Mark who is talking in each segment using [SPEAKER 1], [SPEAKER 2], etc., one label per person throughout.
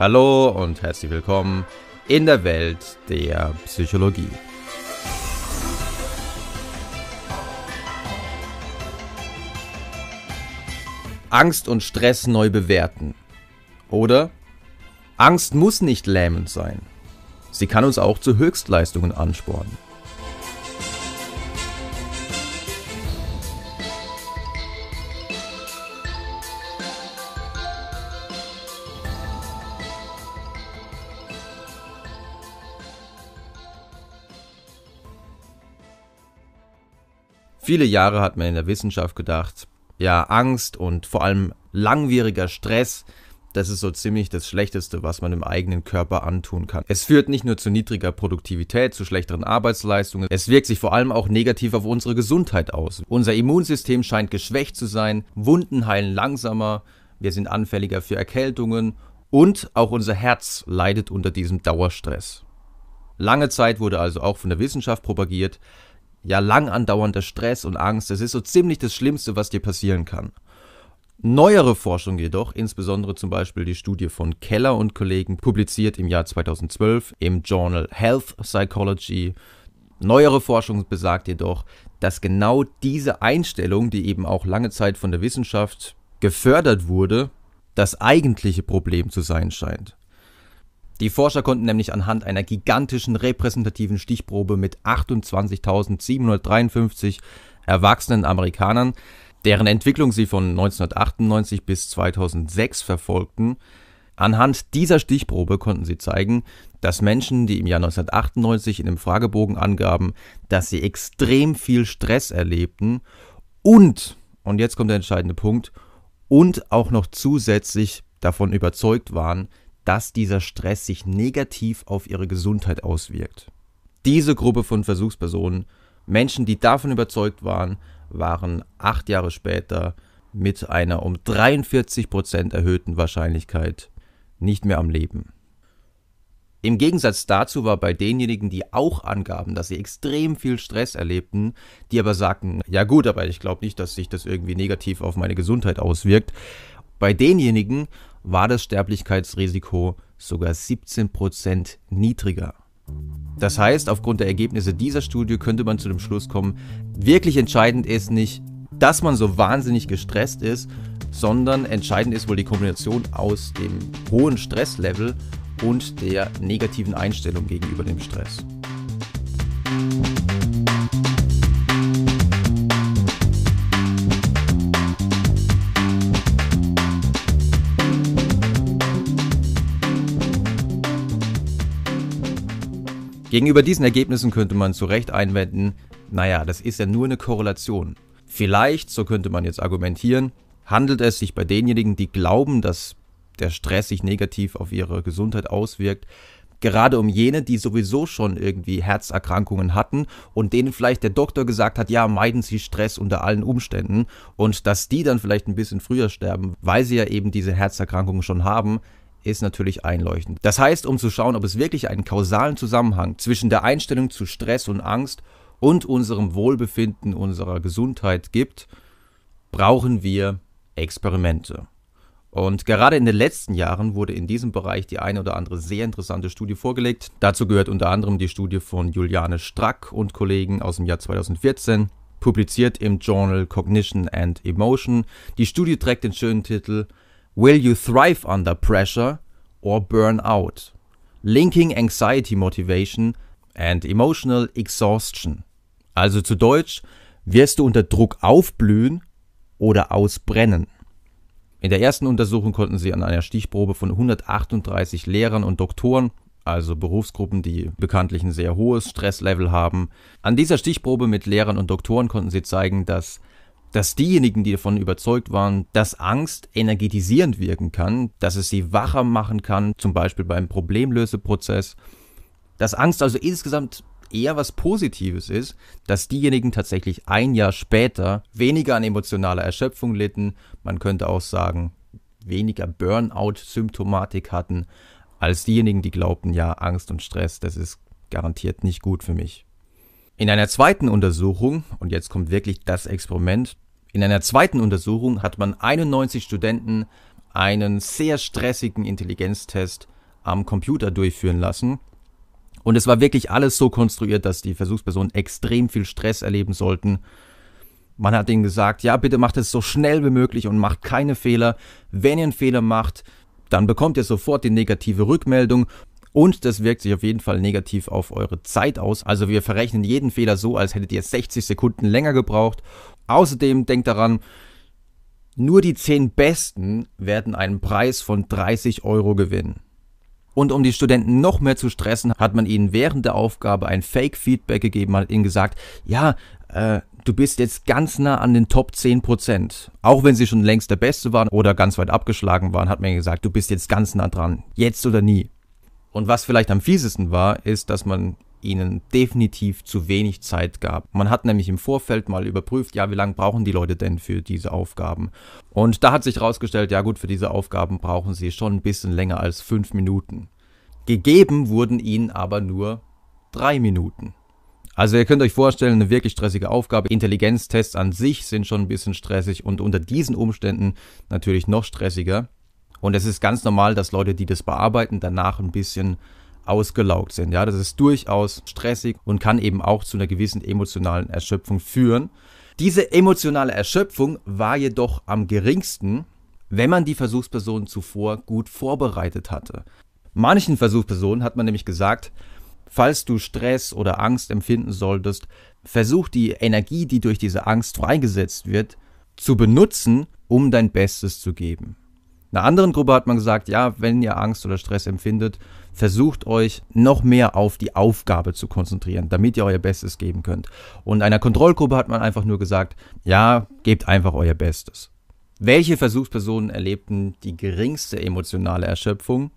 [SPEAKER 1] Hallo und herzlich willkommen in der Welt der Psychologie. Angst und Stress neu bewerten. Oder Angst muss nicht lähmend sein. Sie kann uns auch zu Höchstleistungen anspornen. Viele Jahre hat man in der Wissenschaft gedacht, ja, Angst und vor allem langwieriger Stress, das ist so ziemlich das Schlechteste, was man dem eigenen Körper antun kann. Es führt nicht nur zu niedriger Produktivität, zu schlechteren Arbeitsleistungen, es wirkt sich vor allem auch negativ auf unsere Gesundheit aus. Unser Immunsystem scheint geschwächt zu sein, Wunden heilen langsamer, wir sind anfälliger für Erkältungen und auch unser Herz leidet unter diesem Dauerstress. Lange Zeit wurde also auch von der Wissenschaft propagiert, ja lang andauernder Stress und Angst, das ist so ziemlich das Schlimmste, was dir passieren kann. Neuere Forschung jedoch, insbesondere zum Beispiel die Studie von Keller und Kollegen, publiziert im Jahr 2012 im Journal Health Psychology, neuere Forschung besagt jedoch, dass genau diese Einstellung, die eben auch lange Zeit von der Wissenschaft gefördert wurde, das eigentliche Problem zu sein scheint. Die Forscher konnten nämlich anhand einer gigantischen repräsentativen Stichprobe mit 28.753 erwachsenen Amerikanern, deren Entwicklung sie von 1998 bis 2006 verfolgten, anhand dieser Stichprobe konnten sie zeigen, dass Menschen, die im Jahr 1998 in dem Fragebogen angaben, dass sie extrem viel Stress erlebten und, und jetzt kommt der entscheidende Punkt, und auch noch zusätzlich davon überzeugt waren, dass dieser Stress sich negativ auf ihre Gesundheit auswirkt. Diese Gruppe von Versuchspersonen, Menschen, die davon überzeugt waren, waren acht Jahre später mit einer um 43 Prozent erhöhten Wahrscheinlichkeit nicht mehr am Leben. Im Gegensatz dazu war bei denjenigen, die auch angaben, dass sie extrem viel Stress erlebten, die aber sagten, ja gut, aber ich glaube nicht, dass sich das irgendwie negativ auf meine Gesundheit auswirkt, bei denjenigen war das Sterblichkeitsrisiko sogar 17% niedriger. Das heißt, aufgrund der Ergebnisse dieser Studie könnte man zu dem Schluss kommen, wirklich entscheidend ist nicht, dass man so wahnsinnig gestresst ist, sondern entscheidend ist wohl die Kombination aus dem hohen Stresslevel und der negativen Einstellung gegenüber dem Stress. Gegenüber diesen Ergebnissen könnte man zu Recht einwenden, naja, das ist ja nur eine Korrelation. Vielleicht, so könnte man jetzt argumentieren, handelt es sich bei denjenigen, die glauben, dass der Stress sich negativ auf ihre Gesundheit auswirkt, gerade um jene, die sowieso schon irgendwie Herzerkrankungen hatten und denen vielleicht der Doktor gesagt hat, ja, meiden Sie Stress unter allen Umständen und dass die dann vielleicht ein bisschen früher sterben, weil sie ja eben diese Herzerkrankungen schon haben, ist natürlich einleuchtend. Das heißt, um zu schauen, ob es wirklich einen kausalen Zusammenhang zwischen der Einstellung zu Stress und Angst und unserem Wohlbefinden, unserer Gesundheit gibt, brauchen wir Experimente. Und gerade in den letzten Jahren wurde in diesem Bereich die eine oder andere sehr interessante Studie vorgelegt. Dazu gehört unter anderem die Studie von Juliane Strack und Kollegen aus dem Jahr 2014, publiziert im Journal Cognition and Emotion. Die Studie trägt den schönen Titel Will you thrive under pressure or burn out? Linking anxiety motivation and emotional exhaustion. Also zu Deutsch, wirst du unter Druck aufblühen oder ausbrennen? In der ersten Untersuchung konnten sie an einer Stichprobe von 138 Lehrern und Doktoren, also Berufsgruppen, die bekanntlich ein sehr hohes Stresslevel haben, an dieser Stichprobe mit Lehrern und Doktoren konnten sie zeigen, dass dass diejenigen, die davon überzeugt waren, dass Angst energetisierend wirken kann, dass es sie wacher machen kann, zum Beispiel beim Problemlöseprozess, dass Angst also insgesamt eher was Positives ist, dass diejenigen tatsächlich ein Jahr später weniger an emotionaler Erschöpfung litten, man könnte auch sagen, weniger Burnout-Symptomatik hatten, als diejenigen, die glaubten, ja, Angst und Stress, das ist garantiert nicht gut für mich. In einer zweiten Untersuchung, und jetzt kommt wirklich das Experiment, in einer zweiten Untersuchung hat man 91 Studenten einen sehr stressigen Intelligenztest am Computer durchführen lassen. Und es war wirklich alles so konstruiert, dass die Versuchspersonen extrem viel Stress erleben sollten. Man hat ihnen gesagt, ja, bitte macht es so schnell wie möglich und macht keine Fehler. Wenn ihr einen Fehler macht, dann bekommt ihr sofort die negative Rückmeldung und das wirkt sich auf jeden Fall negativ auf eure Zeit aus. Also wir verrechnen jeden Fehler so, als hättet ihr 60 Sekunden länger gebraucht. Außerdem denkt daran, nur die 10 Besten werden einen Preis von 30 Euro gewinnen. Und um die Studenten noch mehr zu stressen, hat man ihnen während der Aufgabe ein Fake-Feedback gegeben, hat ihnen gesagt, ja, äh, du bist jetzt ganz nah an den Top 10%. Auch wenn sie schon längst der Beste waren oder ganz weit abgeschlagen waren, hat man ihnen gesagt, du bist jetzt ganz nah dran. Jetzt oder nie. Und was vielleicht am fiesesten war, ist, dass man ihnen definitiv zu wenig Zeit gab. Man hat nämlich im Vorfeld mal überprüft, ja, wie lange brauchen die Leute denn für diese Aufgaben? Und da hat sich herausgestellt, ja gut, für diese Aufgaben brauchen sie schon ein bisschen länger als fünf Minuten. Gegeben wurden ihnen aber nur drei Minuten. Also ihr könnt euch vorstellen, eine wirklich stressige Aufgabe. Intelligenztests an sich sind schon ein bisschen stressig und unter diesen Umständen natürlich noch stressiger. Und es ist ganz normal, dass Leute, die das bearbeiten, danach ein bisschen ausgelaugt sind. Ja, das ist durchaus stressig und kann eben auch zu einer gewissen emotionalen Erschöpfung führen. Diese emotionale Erschöpfung war jedoch am geringsten, wenn man die Versuchsperson zuvor gut vorbereitet hatte. Manchen Versuchspersonen hat man nämlich gesagt, falls du Stress oder Angst empfinden solltest, versuch die Energie, die durch diese Angst freigesetzt wird, zu benutzen, um dein Bestes zu geben. Einer anderen Gruppe hat man gesagt, ja, wenn ihr Angst oder Stress empfindet, versucht euch noch mehr auf die Aufgabe zu konzentrieren, damit ihr euer Bestes geben könnt. Und einer Kontrollgruppe hat man einfach nur gesagt, ja, gebt einfach euer Bestes. Welche Versuchspersonen erlebten die geringste emotionale Erschöpfung?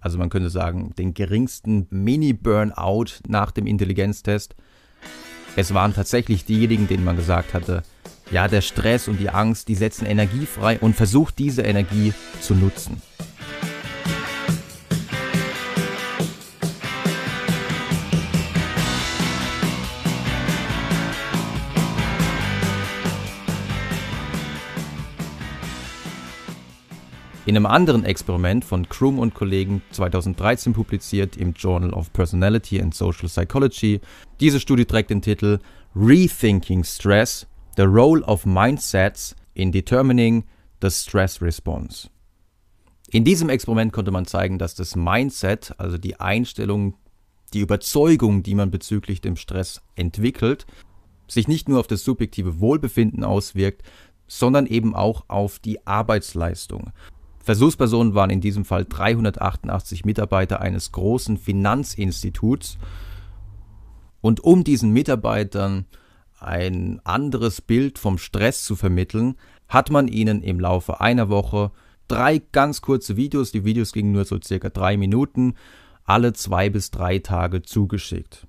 [SPEAKER 1] Also man könnte sagen, den geringsten Mini-Burnout nach dem Intelligenztest. Es waren tatsächlich diejenigen, denen man gesagt hatte, ja, der Stress und die Angst, die setzen Energie frei und versucht diese Energie zu nutzen. In einem anderen Experiment von Krum und Kollegen 2013 publiziert im Journal of Personality and Social Psychology. Diese Studie trägt den Titel Rethinking Stress The Role of Mindsets in Determining the Stress Response. In diesem Experiment konnte man zeigen, dass das Mindset, also die Einstellung, die Überzeugung, die man bezüglich dem Stress entwickelt, sich nicht nur auf das subjektive Wohlbefinden auswirkt, sondern eben auch auf die Arbeitsleistung. Versuchspersonen waren in diesem Fall 388 Mitarbeiter eines großen Finanzinstituts. Und um diesen Mitarbeitern ein anderes Bild vom Stress zu vermitteln, hat man ihnen im Laufe einer Woche drei ganz kurze Videos, die Videos gingen nur so circa drei Minuten, alle zwei bis drei Tage zugeschickt.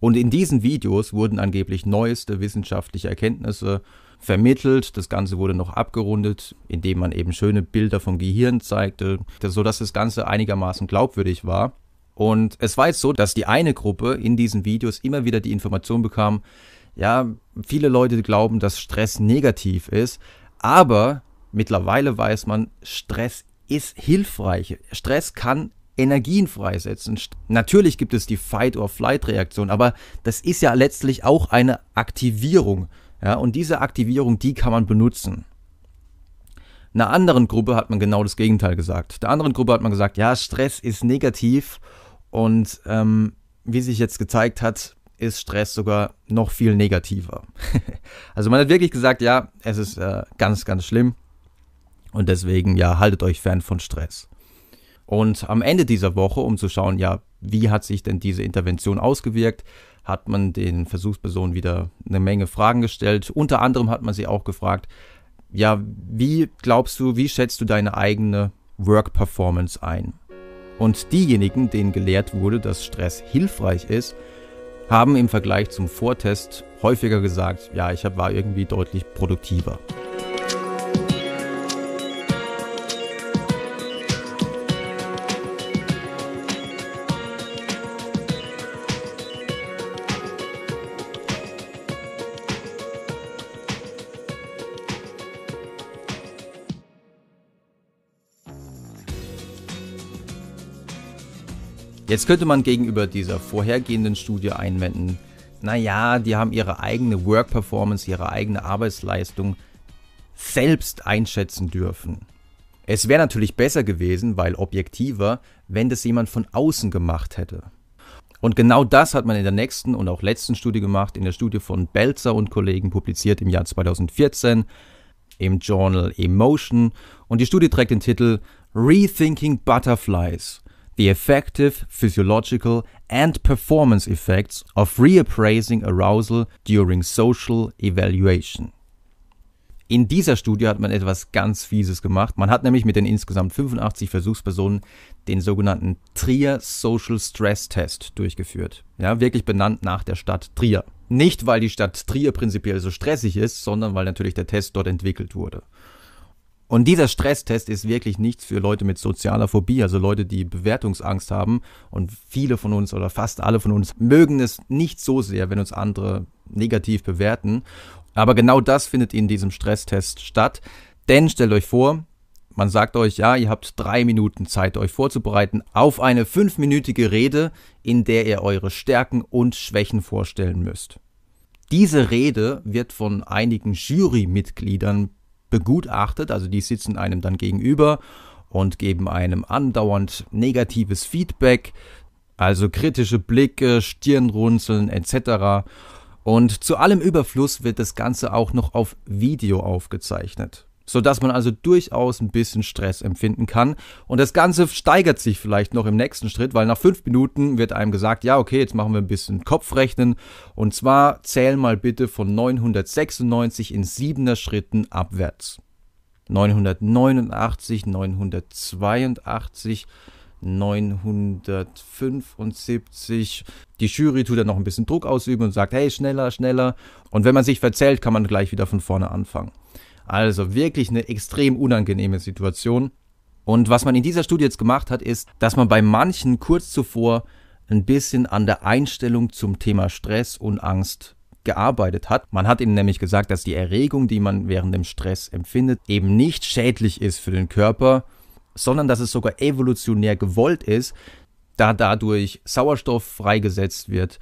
[SPEAKER 1] Und in diesen Videos wurden angeblich neueste wissenschaftliche Erkenntnisse vermittelt. Das Ganze wurde noch abgerundet, indem man eben schöne Bilder vom Gehirn zeigte, sodass das Ganze einigermaßen glaubwürdig war. Und es war jetzt so, dass die eine Gruppe in diesen Videos immer wieder die Information bekam, ja, viele Leute glauben, dass Stress negativ ist, aber mittlerweile weiß man, Stress ist hilfreich. Stress kann Energien freisetzen. Natürlich gibt es die Fight-or-Flight-Reaktion, aber das ist ja letztlich auch eine Aktivierung. Ja, und diese Aktivierung, die kann man benutzen. Einer anderen Gruppe hat man genau das Gegenteil gesagt. Der anderen Gruppe hat man gesagt, ja, Stress ist negativ und ähm, wie sich jetzt gezeigt hat, ist Stress sogar noch viel negativer. also man hat wirklich gesagt, ja, es ist äh, ganz, ganz schlimm und deswegen, ja, haltet euch fern von Stress. Und am Ende dieser Woche, um zu schauen, ja, wie hat sich denn diese Intervention ausgewirkt, hat man den Versuchspersonen wieder eine Menge Fragen gestellt. Unter anderem hat man sie auch gefragt, ja, wie glaubst du, wie schätzt du deine eigene Work Performance ein? Und diejenigen, denen gelehrt wurde, dass Stress hilfreich ist, haben im Vergleich zum Vortest häufiger gesagt, ja, ich war irgendwie deutlich produktiver. Jetzt könnte man gegenüber dieser vorhergehenden Studie einwenden, naja, die haben ihre eigene Work-Performance, ihre eigene Arbeitsleistung selbst einschätzen dürfen. Es wäre natürlich besser gewesen, weil objektiver, wenn das jemand von außen gemacht hätte. Und genau das hat man in der nächsten und auch letzten Studie gemacht, in der Studie von Belzer und Kollegen publiziert im Jahr 2014 im Journal Emotion. Und die Studie trägt den Titel Rethinking Butterflies the effective physiological and performance effects of reappraising arousal during social evaluation. In dieser Studie hat man etwas ganz Fieses gemacht. Man hat nämlich mit den insgesamt 85 Versuchspersonen den sogenannten Trier Social Stress Test durchgeführt. Ja, wirklich benannt nach der Stadt Trier. Nicht, weil die Stadt Trier prinzipiell so stressig ist, sondern weil natürlich der Test dort entwickelt wurde. Und dieser Stresstest ist wirklich nichts für Leute mit sozialer Phobie, also Leute, die Bewertungsangst haben. Und viele von uns oder fast alle von uns mögen es nicht so sehr, wenn uns andere negativ bewerten. Aber genau das findet in diesem Stresstest statt. Denn stellt euch vor, man sagt euch, ja, ihr habt drei Minuten Zeit, euch vorzubereiten auf eine fünfminütige Rede, in der ihr eure Stärken und Schwächen vorstellen müsst. Diese Rede wird von einigen Jurymitgliedern begutachtet, also die sitzen einem dann gegenüber und geben einem andauernd negatives Feedback, also kritische Blicke, Stirnrunzeln etc. Und zu allem Überfluss wird das Ganze auch noch auf Video aufgezeichnet sodass man also durchaus ein bisschen Stress empfinden kann. Und das Ganze steigert sich vielleicht noch im nächsten Schritt, weil nach fünf Minuten wird einem gesagt, ja, okay, jetzt machen wir ein bisschen Kopfrechnen. Und zwar zähl mal bitte von 996 in siebener Schritten abwärts. 989, 982, 975. Die Jury tut dann noch ein bisschen Druck ausüben und sagt, hey, schneller, schneller. Und wenn man sich verzählt, kann man gleich wieder von vorne anfangen. Also wirklich eine extrem unangenehme Situation. Und was man in dieser Studie jetzt gemacht hat, ist, dass man bei manchen kurz zuvor ein bisschen an der Einstellung zum Thema Stress und Angst gearbeitet hat. Man hat ihnen nämlich gesagt, dass die Erregung, die man während dem Stress empfindet, eben nicht schädlich ist für den Körper, sondern dass es sogar evolutionär gewollt ist, da dadurch Sauerstoff freigesetzt wird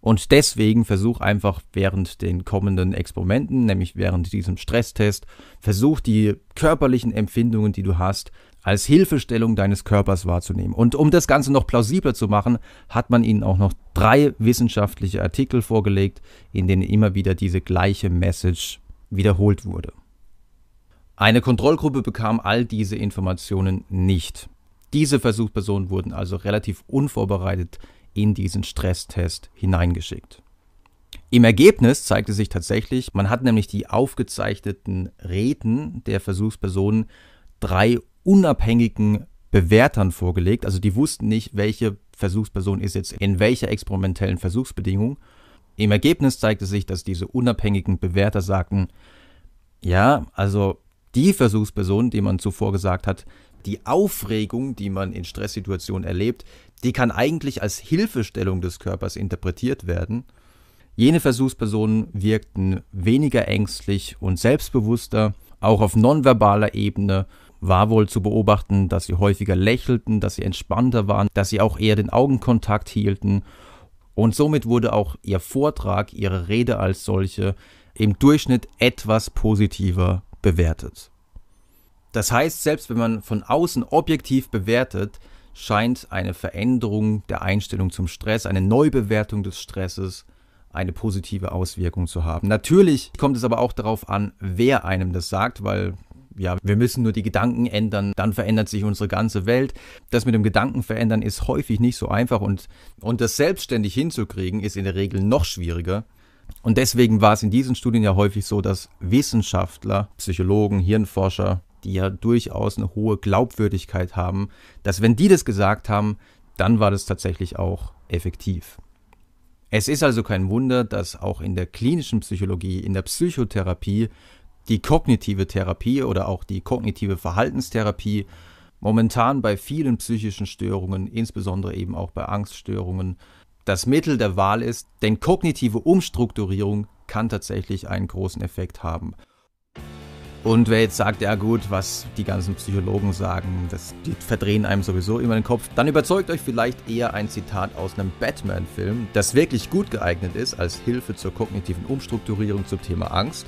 [SPEAKER 1] und deswegen versuch einfach während den kommenden Experimenten, nämlich während diesem Stresstest, versuch die körperlichen Empfindungen, die du hast, als Hilfestellung deines Körpers wahrzunehmen. Und um das Ganze noch plausibler zu machen, hat man ihnen auch noch drei wissenschaftliche Artikel vorgelegt, in denen immer wieder diese gleiche Message wiederholt wurde. Eine Kontrollgruppe bekam all diese Informationen nicht. Diese Versuchspersonen wurden also relativ unvorbereitet in diesen Stresstest hineingeschickt. Im Ergebnis zeigte sich tatsächlich, man hat nämlich die aufgezeichneten Reden der Versuchspersonen drei unabhängigen Bewertern vorgelegt. Also die wussten nicht, welche Versuchsperson ist jetzt in welcher experimentellen Versuchsbedingung. Im Ergebnis zeigte sich, dass diese unabhängigen Bewerter sagten, ja, also die Versuchsperson, die man zuvor gesagt hat, die Aufregung, die man in Stresssituationen erlebt, die kann eigentlich als Hilfestellung des Körpers interpretiert werden. Jene Versuchspersonen wirkten weniger ängstlich und selbstbewusster. Auch auf nonverbaler Ebene war wohl zu beobachten, dass sie häufiger lächelten, dass sie entspannter waren, dass sie auch eher den Augenkontakt hielten. Und somit wurde auch ihr Vortrag, ihre Rede als solche im Durchschnitt etwas positiver bewertet. Das heißt, selbst wenn man von außen objektiv bewertet, scheint eine Veränderung der Einstellung zum Stress, eine Neubewertung des Stresses eine positive Auswirkung zu haben. Natürlich kommt es aber auch darauf an, wer einem das sagt, weil ja, wir müssen nur die Gedanken ändern, dann verändert sich unsere ganze Welt. Das mit dem Gedanken verändern ist häufig nicht so einfach und, und das selbstständig hinzukriegen ist in der Regel noch schwieriger. Und deswegen war es in diesen Studien ja häufig so, dass Wissenschaftler, Psychologen, Hirnforscher die ja durchaus eine hohe Glaubwürdigkeit haben, dass wenn die das gesagt haben, dann war das tatsächlich auch effektiv. Es ist also kein Wunder, dass auch in der klinischen Psychologie, in der Psychotherapie, die kognitive Therapie oder auch die kognitive Verhaltenstherapie momentan bei vielen psychischen Störungen, insbesondere eben auch bei Angststörungen, das Mittel der Wahl ist, denn kognitive Umstrukturierung kann tatsächlich einen großen Effekt haben. Und wer jetzt sagt, ja gut, was die ganzen Psychologen sagen, das, die verdrehen einem sowieso immer den Kopf, dann überzeugt euch vielleicht eher ein Zitat aus einem Batman-Film, das wirklich gut geeignet ist als Hilfe zur kognitiven Umstrukturierung zum Thema Angst.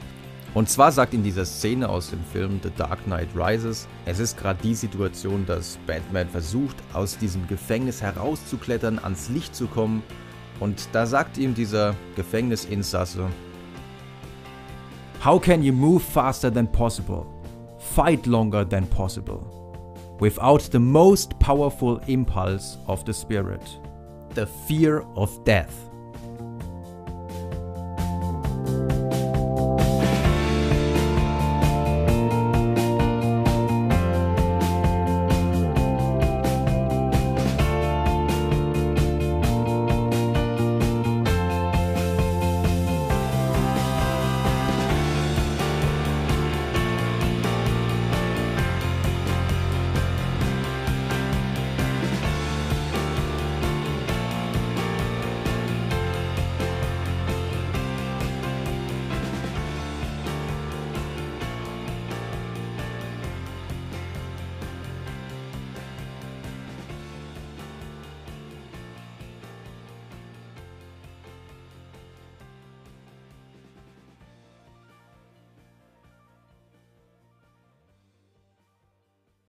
[SPEAKER 1] Und zwar sagt in dieser Szene aus dem Film The Dark Knight Rises, es ist gerade die Situation, dass Batman versucht, aus diesem Gefängnis herauszuklettern, ans Licht zu kommen. Und da sagt ihm dieser Gefängnisinsasse,
[SPEAKER 2] How can you move faster than possible, fight longer than possible, without the most powerful impulse of the spirit, the fear of death?